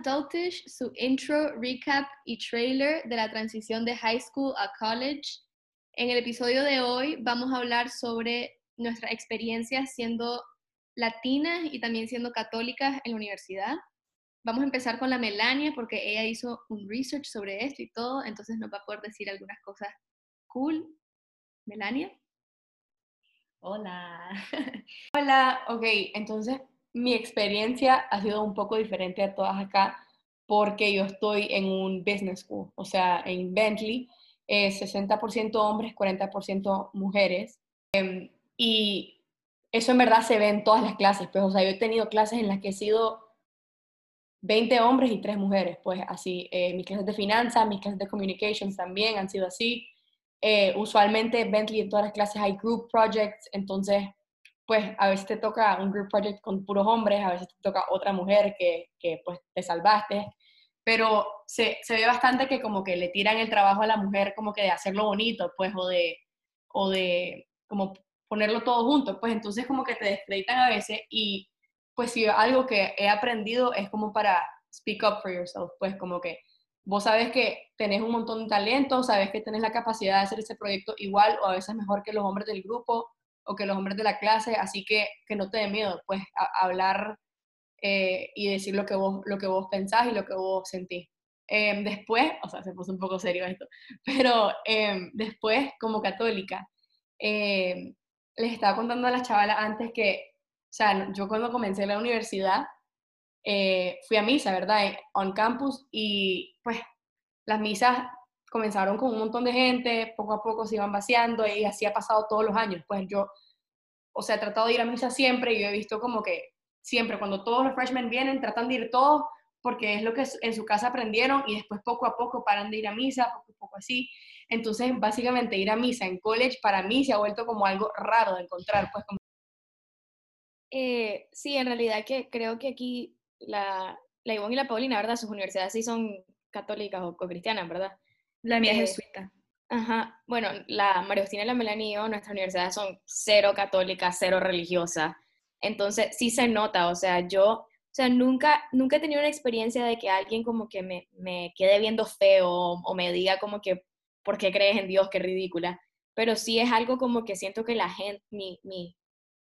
Adultish, su intro, recap y trailer de la transición de high school a college. En el episodio de hoy vamos a hablar sobre nuestra experiencia siendo latinas y también siendo católicas en la universidad. Vamos a empezar con la Melania porque ella hizo un research sobre esto y todo, entonces nos va a poder decir algunas cosas cool. Melania. Hola. Hola, ok, entonces mi experiencia ha sido un poco diferente a todas acá porque yo estoy en un business school, o sea, en Bentley, 60% hombres, 40% mujeres. Em, y eso en verdad se ve en todas las clases, pues, o sea, yo he tenido clases en las que he sido 20 hombres y 3 mujeres, pues así. Eh, mis clases de finanzas, mis clases de communications también han sido así. Eh, usualmente Bentley en todas las clases hay group projects, entonces pues a veces te toca un group project con puros hombres, a veces te toca otra mujer que, que pues te salvaste, pero se, se, ve bastante que como que le tiran el trabajo a la mujer como que de hacerlo bonito, pues, o de, o de como ponerlo todo junto, pues entonces como que te descreditan a veces y pues si algo que he aprendido es como para speak up for yourself, pues como que vos sabes que tenés un montón de talento, sabes que tenés la capacidad de hacer ese proyecto igual o a veces mejor que los hombres del grupo o que los hombres de la clase, así que que no te dé miedo, pues hablar eh, y decir lo que, vos, lo que vos pensás y lo que vos sentís. Em, después, o sea, se puso un poco serio esto, pero em, después, como católica, em, les estaba contando a las chavalas antes que, o sea, yo cuando comencé la universidad, eh, fui a misa, ¿verdad? On campus y pues las misas comenzaron con un montón de gente, poco a poco se iban vaciando y así ha pasado todos los años. Pues yo, o sea, he tratado de ir a misa siempre y yo he visto como que siempre cuando todos los freshmen vienen, tratan de ir todos porque es lo que en su casa aprendieron y después poco a poco paran de ir a misa, poco a poco así. Entonces, básicamente ir a misa en college para mí se ha vuelto como algo raro de encontrar, pues como... Eh, sí, en realidad que creo que aquí la, la Ivonne y la Paulina, ¿verdad? Sus universidades sí son católicas o, cristianas, ¿verdad? La mía es eh, jesuita. Ajá, bueno, la María y la Melanie nuestras universidades son cero católicas, cero religiosas. Entonces, sí se nota, o sea, yo, o sea, nunca, nunca he tenido una experiencia de que alguien como que me, me quede viendo feo o me diga como que, ¿por qué crees en Dios? Qué ridícula. Pero sí es algo como que siento que la gente, mi, mi,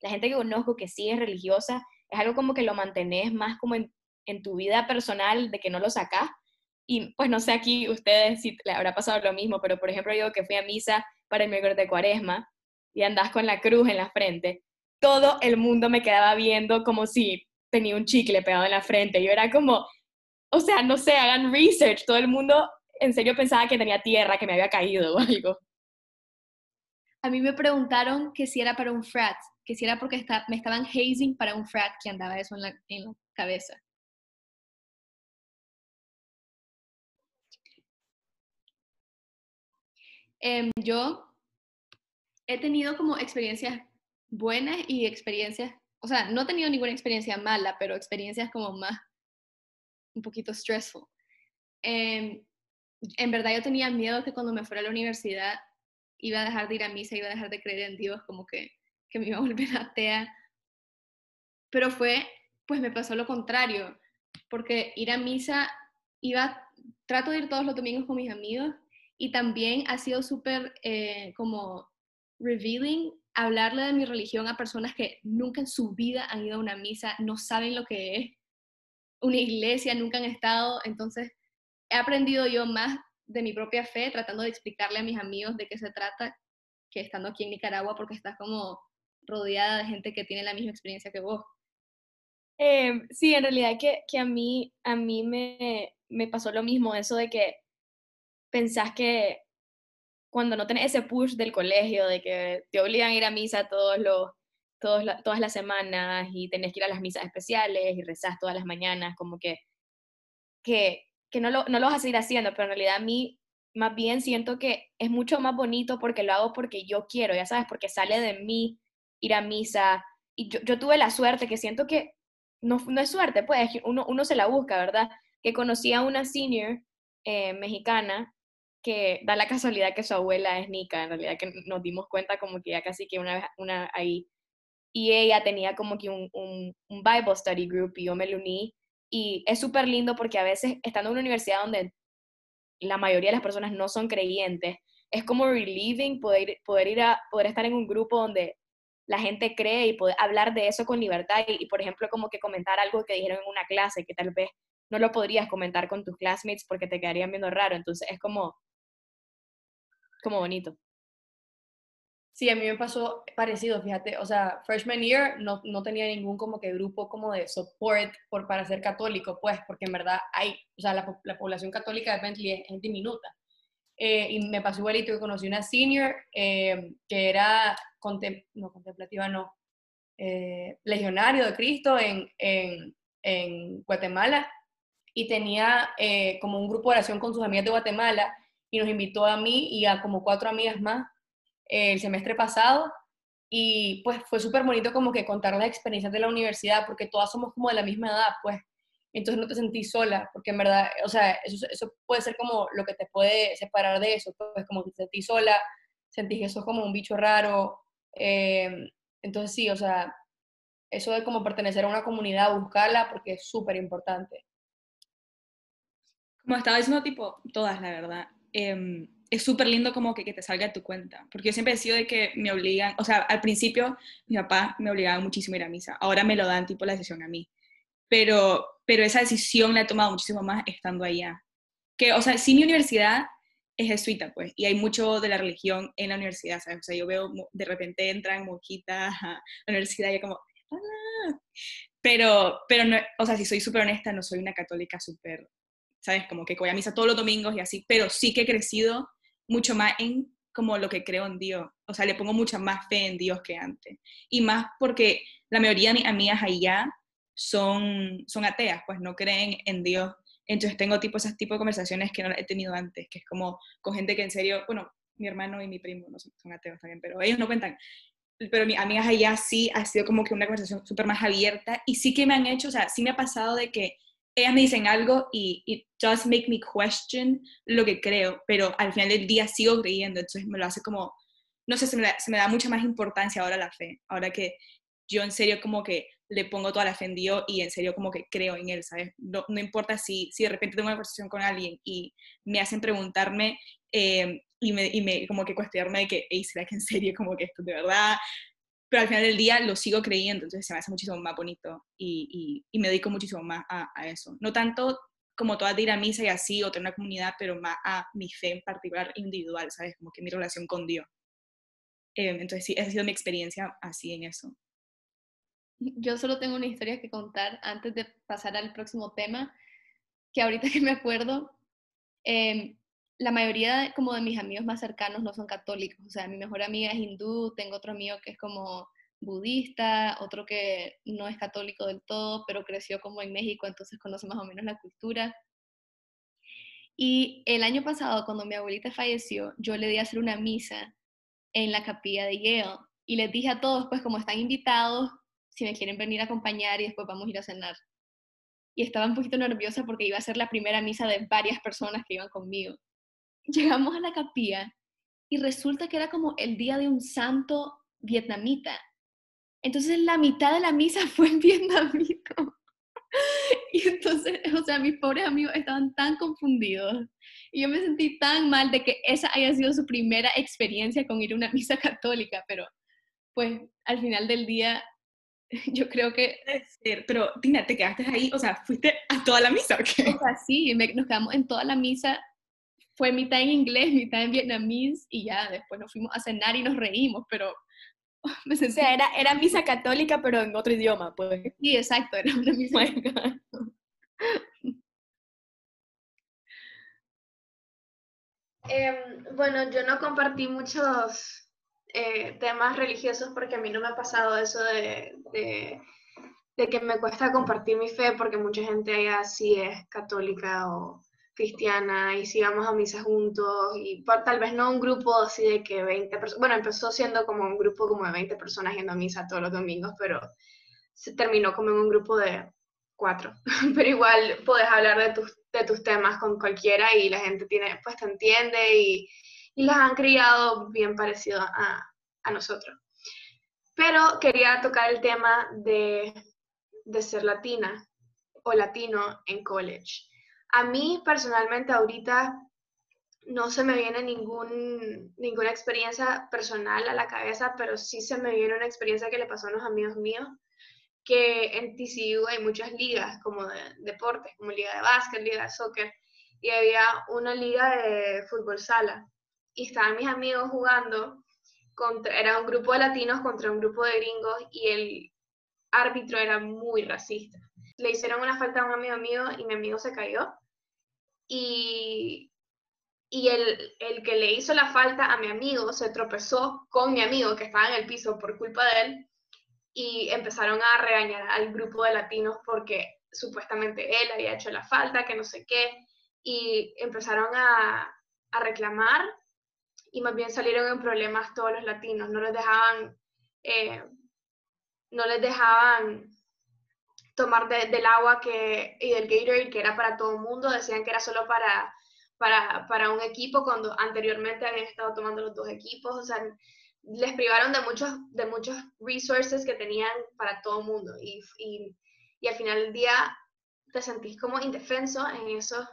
la gente que conozco que sí es religiosa, es algo como que lo mantenés más como en, en tu vida personal, de que no lo sacás, y pues no sé aquí ustedes si le habrá pasado lo mismo, pero por ejemplo yo que fui a misa para el miércoles de cuaresma y andás con la cruz en la frente, todo el mundo me quedaba viendo como si tenía un chicle pegado en la frente. Yo era como, o sea, no sé, hagan research. Todo el mundo en serio pensaba que tenía tierra, que me había caído o algo. A mí me preguntaron que si era para un frat, que si era porque me estaban hazing para un frat que andaba eso en la cabeza. Em, yo he tenido como experiencias buenas y experiencias, o sea, no he tenido ninguna experiencia mala, pero experiencias como más, un poquito stressful. Em, en verdad yo tenía miedo que cuando me fuera a la universidad iba a dejar de ir a misa, iba a dejar de creer en Dios, como que, que me iba a volver atea. Pero fue, pues me pasó lo contrario, porque ir a misa, iba, trato de ir todos los domingos con mis amigos y también ha sido súper eh, como revealing hablarle de mi religión a personas que nunca en su vida han ido a una misa, no saben lo que es una iglesia, nunca han estado. Entonces, he aprendido yo más de mi propia fe tratando de explicarle a mis amigos de qué se trata que estando aquí en Nicaragua porque estás como rodeada de gente que tiene la misma experiencia que vos. Em, sí, en realidad que, que, a mí, a mí me, me pasó lo mismo, eso de que pensás que cuando no tenés ese push del colegio, de que te obligan a ir a misa todos los, todos todas las semanas y tenés que ir a las misas especiales y rezás todas las mañanas, como que, que, que no, lo, no lo vas a seguir haciendo, pero en realidad a mí más bien siento que es mucho más bonito porque lo hago porque yo quiero, ya sabes, porque sale de mí ir a misa. Y yo, tuve la suerte que siento que no, no es suerte, pues uno, uno se la busca, ¿verdad? Que conocí a una senior eh, mexicana que da la casualidad que su abuela es Nica, en realidad que nos dimos cuenta como que ya casi que una vez una ahí, y ella tenía como que un, un, Bible Study Group y yo me lo uní, Y es súper lindo porque a veces, estando en una universidad donde la mayoría de las personas no son creyentes, es como relieving poder, poder, ir a, poder estar en un grupo donde la gente cree y poder hablar de eso con libertad y, por ejemplo, como que comentar algo que dijeron en una clase que tal vez no lo podrías comentar con tus classmates porque te quedarían viendo raro. Entonces es como, como bonito. Sí, a mí me pasó parecido, fíjate, o sea, freshman year no, no tenía ningún como que grupo como de support por, para ser católico, pues, porque en verdad hay, o sea, la, la población católica de Bentley es, diminuta. Eh, y me pasó igualito que conocí una senior eh, que era, no, contemplativa, no, eh, legionario de Cristo en, en, en Guatemala y tenía como un grupo de oración con sus amigas de Guatemala y nos invitó a mí y a como cuatro amigas más el semestre pasado y pues fue súper bonito como que contar las experiencias de la universidad porque todas somos como de la misma edad, pues entonces no te sentís sola, porque en verdad, o sea, eso, eso puede ser como lo que te puede separar de eso, pues como que te sentís sola, sentís que sos como un bicho raro, em, entonces sí, o sea, eso de como pertenecer a una comunidad, buscarla, porque es súper importante. Como estaba diciendo, tipo, todas, la verdad. Em, es súper lindo como que, que, te salga de tu cuenta, porque yo siempre he sido de que me obligan, o sea, al principio mi papá me obligaba muchísimo a ir a misa, ahora me lo dan tipo la decisión a mí, pero, pero esa decisión la he tomado muchísimo más estando allá. Que, o sea, sí mi universidad es jesuita, pues, y hay mucho de la religión en la universidad, ¿sabes? O sea, yo veo, de repente entran monjitas a la universidad y yo como, ¡Ah! Pero, pero no, o sea, si soy súper honesta, no soy una católica súper, ¿sabes? Como que voy a misa todos los domingos y así, pero sí que he crecido mucho más en como lo que creo en Dios. O sea, le pongo mucha más fe en Dios que antes. Y más porque la mayoría de mis amigas allá son, son ateas, pues no creen en Dios. Entonces tengo tipo esas tipo de conversaciones que no he tenido antes, que es como con gente que en serio, bueno, mi hermano y mi primo no son, ateos también, pero ellos no cuentan. Pero mis amigas allá sí ha sido como que una conversación súper más abierta y sí que me han hecho, o sea, sí me ha pasado de que ellas me dicen algo y it just make me question lo que creo, pero al final del día sigo creyendo, entonces me lo hace como, no sé, se me, da, se me da mucha más importancia ahora la fe, ahora que yo en serio como que le pongo toda la fe en Dios y en serio como que creo en Él, ¿sabes? No, no importa si, si de repente tengo una conversación con alguien y me hacen preguntarme eh, y, me, y me como que cuestionarme de que, hey, ¿será que en serio como que esto de verdad? Pero al final del día lo sigo creyendo, entonces se me hace muchísimo más bonito y, me dedico muchísimo más a, eso. No tanto como toda de ir a misa y así, o tener una comunidad, pero más a mi fe en particular individual, ¿sabes? Como que mi relación con Dios. Eh, entonces sí, esa ha sido mi experiencia así en eso. Yo solo tengo una historia que contar antes de pasar al próximo tema, que ahorita que me acuerdo, eh, la mayoría como de mis amigos más cercanos no son católicos, o sea, mi mejor amiga es hindú, tengo otro amigo que es como budista, otro que no es católico del todo, pero creció como en México, entonces conoce más o menos la cultura. Y el año pasado, cuando mi abuelita falleció, yo le di a hacer una misa en la capilla de Yale y les dije a todos, pues como están invitados, si me quieren venir a acompañar y después vamos a ir a cenar. Y estaba un poquito nerviosa porque iba a ser la primera misa de varias personas que iban conmigo llegamos a la capilla y resulta que era como el día de un santo vietnamita. Entonces la mitad de la misa fue en vietnamita Y entonces, o sea, mis pobres amigos estaban tan confundidos. Y yo me sentí tan mal de que esa haya sido su primera experiencia con ir a una misa católica, pero pues al final del día yo creo que... Pero Tina, ¿te quedaste ahí? O sea, ¿fuiste a toda la misa o qué? O sea, sí, nos quedamos en toda la misa fue mitad en inglés, mitad en vietnamés y ya después nos fuimos a cenar y nos reímos, pero me sentí... O sea, era, era misa católica pero en otro idioma, pues. Sí, exacto, era una misa. eh, bueno, yo no compartí muchos eh, temas religiosos porque a mí no me ha pasado eso de, de, de, que me cuesta compartir mi fe porque mucha gente allá sí es católica o cristiana y si vamos a misa juntos y tal vez no un grupo así de que 20 personas, bueno, empezó siendo como un grupo como de 20 personas yendo a misa todos los domingos, pero se terminó como en un grupo de cuatro, pero igual puedes hablar de tus, de tus temas con cualquiera y la gente tiene, pues te entiende y, y las han criado bien parecido a, a nosotros. Pero quería tocar el tema de, de ser latina o latino en college. A mí personalmente ahorita no se me viene ninguna experiencia personal a la cabeza, pero sí se me viene una experiencia que le pasó a unos amigos míos, que en TCU hay muchas ligas como de deportes, como liga de básquet, liga de soccer, y había una liga de fútbol sala. Y estaban mis amigos jugando, contra, era un grupo de latinos contra un grupo de gringos, y el árbitro era muy racista. Le hicieron una falta a un amigo mío y mi amigo se cayó. Y, y el, el que le hizo la falta a mi amigo se tropezó con mi amigo que estaba en el piso por culpa de él y empezaron a regañar al grupo de latinos porque supuestamente él había hecho la falta, que no sé qué, y empezaron a, a reclamar y más bien salieron en problemas todos los latinos, no les dejaban, eh, no les dejaban tomar del agua que, y del Gatorade que era para todo el mundo, decían que era solo para, para, para, un equipo cuando anteriormente habían estado tomando los dos equipos, o sea, les privaron de muchos, de muchos resources que tenían para todo el mundo y, y, y al final del día te sentís como indefenso en, esos,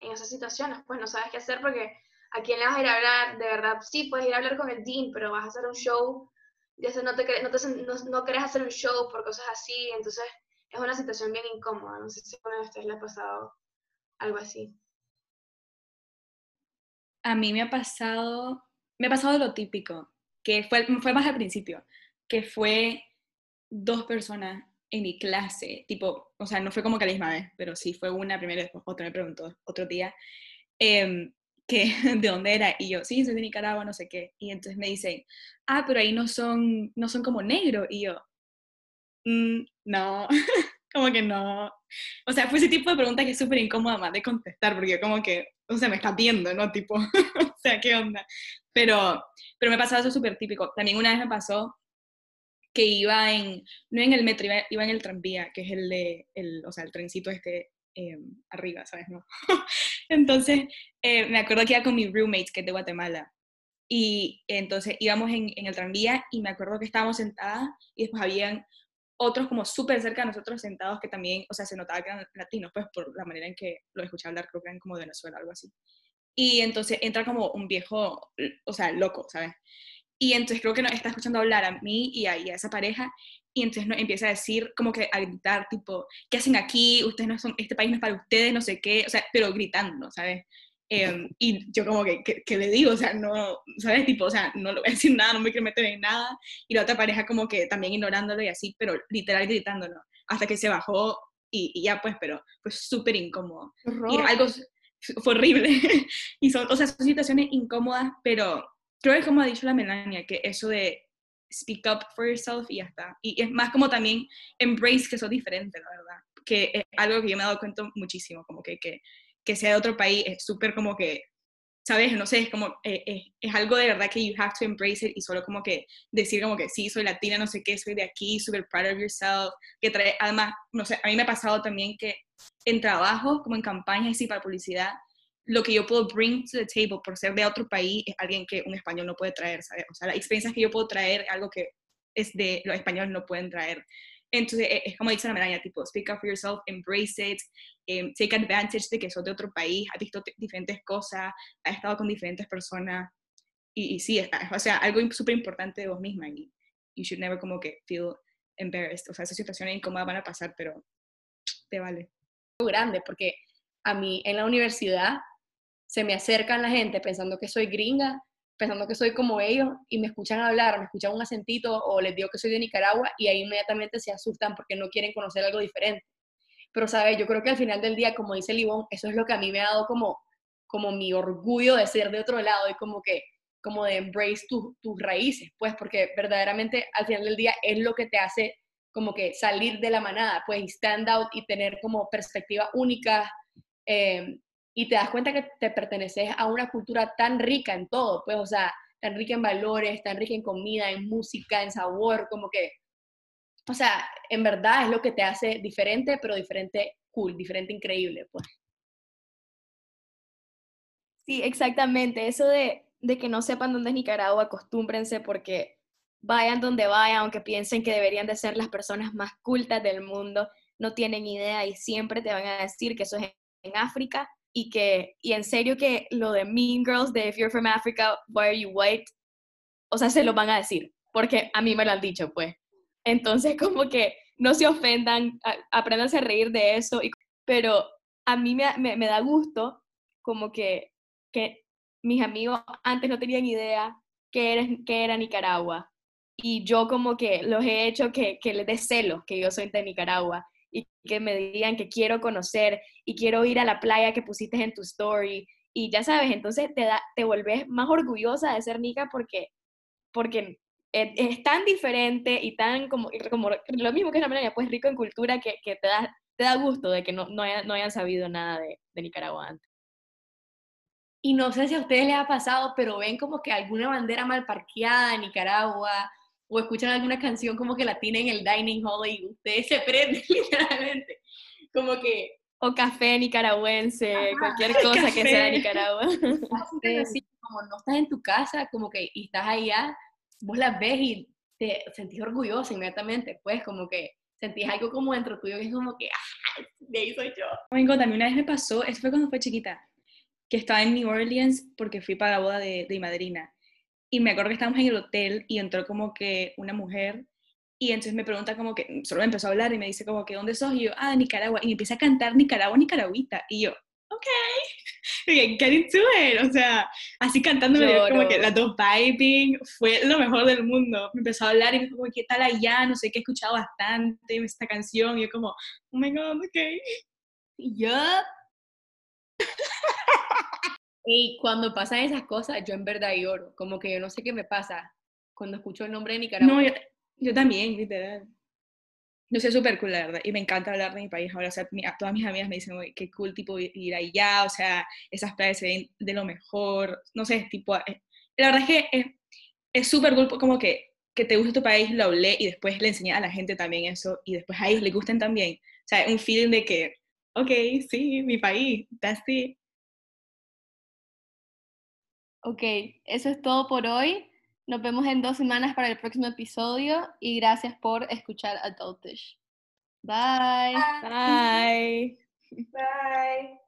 en esas situaciones, pues no sabes qué hacer porque a quién le vas a ir a hablar, de verdad, sí, puedes ir a hablar con el dean, pero vas a hacer un show, y eso no, te, no, te, no, no querés hacer un show por cosas así, entonces es una situación bien incómoda. No sé si a ustedes le ha pasado algo así. A mí me ha pasado, me ha pasado lo típico, que fue, fue más al principio, que fue dos personas en mi clase, tipo, o sea, no fue como que la misma vez, pero sí fue una primera y después otra me preguntó otro día, eh, que de dónde era, y yo, sí, soy de Nicaragua, no sé qué, y entonces me dicen, ah, pero ahí no son, no son como negros, y yo, Mm, no, como que no. O sea, fue ese tipo de pregunta que es súper incómoda más de contestar, porque como que, o sea, me está viendo, ¿no? Tipo, o sea, ¿qué onda? Pero, pero me pasaba eso súper típico. También una vez me pasó que iba en, no en el metro, iba, en el tranvía, que es el de, el, o sea, el trencito este eh, arriba, ¿sabes? ¿no? entonces, eh, me acuerdo que iba con mi roommate, que es de Guatemala, y entonces íbamos en, en, el tranvía y me acuerdo que estábamos sentadas y después habían otros como súper cerca de nosotros sentados que también, o sea, se notaba que eran latinos, pues por la manera en que lo escuché hablar, creo que eran como de Venezuela, algo así. Y entonces entra como un viejo, o sea, loco, ¿sabes? Y entonces creo que nos está escuchando hablar a mí y a, a esa pareja, y entonces nos empieza a decir, como que a gritar, tipo, ¿qué hacen aquí? Ustedes no son, este país no es para ustedes, no sé qué, o sea, pero gritando, ¿sabes? Em, y yo como que, que, le digo, o sea, no, ¿sabes? Tipo, o sea, no le voy a decir nada, no me quiero meter en nada. Y la otra pareja como que también ignorándolo y así, pero literal gritándolo. Hasta que se bajó y, y ya pues, pero fue súper incómodo. Y algo fue horrible. y son, o sea, son situaciones incómodas, pero creo que como ha dicho la Melania, que eso de speak up for yourself y ya está. Y es más como también embrace que son diferentes, la verdad. Que es algo que yo me he dado cuenta muchísimo, como que, que que sea de otro país es súper como que, ¿sabes? No sé, es como, eh, es algo de verdad que you have to embrace it y solo como que decir como que sí, soy latina, no sé qué, soy de aquí, super proud of yourself, que trae, además, no sé, a mí me ha pasado también que en trabajo, como en campañas y para publicidad, lo que yo puedo bring to the table por ser de otro país es alguien que un español no puede traer, ¿sabes? O sea, las experiencias que yo puedo traer es algo que es de los españoles no pueden traer. Entonces, e, es como dice la medalla, tipo, speak up for yourself, embrace it, um, take advantage de que sos de otro país, has visto diferentes cosas, has estado con diferentes personas. Y, y sí, es, o sea, algo súper importante de vos misma. Y you should never como que feel embarrassed. O sea, esas situaciones incómodas van a pasar, pero te vale. Grande, porque a mí en la universidad se me acercan la gente pensando que soy gringa pensando que soy como ellos y me escuchan hablar, me escuchan un acentito o les digo que soy de Nicaragua y ahí inmediatamente se asustan porque no quieren conocer algo diferente. Pero, ¿sabes? Yo creo que al final del día, como dice Libón, eso es lo que a mí me ha dado como, como mi orgullo de ser de otro lado y como que como de embrace tus raíces, pues porque verdaderamente al final del día es lo que te hace como que salir de la manada, pues stand out y tener como perspectiva única eh, y te das cuenta que te perteneces a una cultura tan rica en todo, pues, o sea, tan rica en valores, tan rica en comida, en música, en sabor, como que, o sea, en verdad es lo que te hace diferente, pero diferente cool, diferente increíble, pues. Sí, exactamente. Eso de, de que no sepan dónde es Nicaragua, acostúmbrense porque vayan donde vayan, aunque piensen que deberían de ser las personas más cultas del mundo, no tienen idea y siempre te van a decir que eso es en África y que, y en serio que lo de Mean Girls, de If You're From Africa, Why Are You White, o sea, se lo van a decir, porque a mí me lo han dicho, pues. Entonces, como que no se ofendan, aprendan a reír de eso, y, pero a mí me, me, me da gusto como que, que mis amigos antes no tenían idea qué era, qué era Nicaragua. Y yo como que los he hecho que, que les dé celos que yo soy de Nicaragua y que me digan que quiero conocer y quiero ir a la playa que pusiste en tu story. Y ya sabes, entonces te, da, te vuelves más orgullosa de ser nica porque, porque es, tan diferente y tan como, como lo mismo que es la Melania, pues rico en cultura que, que te, da, te da gusto de que no, no, hayan, no hayan sabido nada de, de Nicaragua antes. Y no sé si a ustedes les ha pasado, pero ven como que alguna bandera mal parqueada en Nicaragua o escuchan alguna canción como que la tienen en el dining hall y ustedes se prenden literalmente. Como que... O café nicaragüense, cualquier cosa que sea de Nicaragua. Así, como no estás en tu casa, como que y estás allá, vos las ves y te sentís orgullosa inmediatamente, pues como que sentís algo como dentro tuyo que es como que, ¡ah! De ahí soy yo. también una vez me pasó, eso fue cuando fue chiquita, que estaba en New Orleans porque fui para la boda de, de mi madrina. Y me acuerdo que estábamos en el hotel y entró como que una mujer y entonces me pregunta como que, solo me empezó a hablar y me dice como que, ¿dónde sos? Y yo, ah, Nicaragua. Y me empieza a cantar Nicaragua, Nicaragüita. Y yo, ok, get into it. O sea, así cantándome como que las dos vibing, fue lo mejor del mundo. Me empezó a hablar y me dijo como, ¿qué tal allá? No sé qué, he escuchado bastante esta canción. Y yo como, oh my god, ok. Y yo, y cuando pasan esas cosas, yo en verdad lloro. Como que yo no sé qué me pasa cuando escucho el nombre de Nicaragua. No, yo, también, literal. Yo soy súper cool, la verdad, y me encanta hablar de mi país ahora. O sea, todas mis amigas me dicen, qué cool, tipo, ir allá, o sea, esas playas se ven de lo mejor, no sé, tipo, eh, la verdad es que es súper cool como que, que te guste tu país, lo hablé y después le enseñé a la gente también eso, y después a ellos les gusten también. O sea, un feeling de que, ok, sí, mi país, that's it. Ok, eso es todo por hoy. Nos vemos en dos semanas para el próximo episodio y gracias por escuchar Adultish. Bye. Bye. Bye.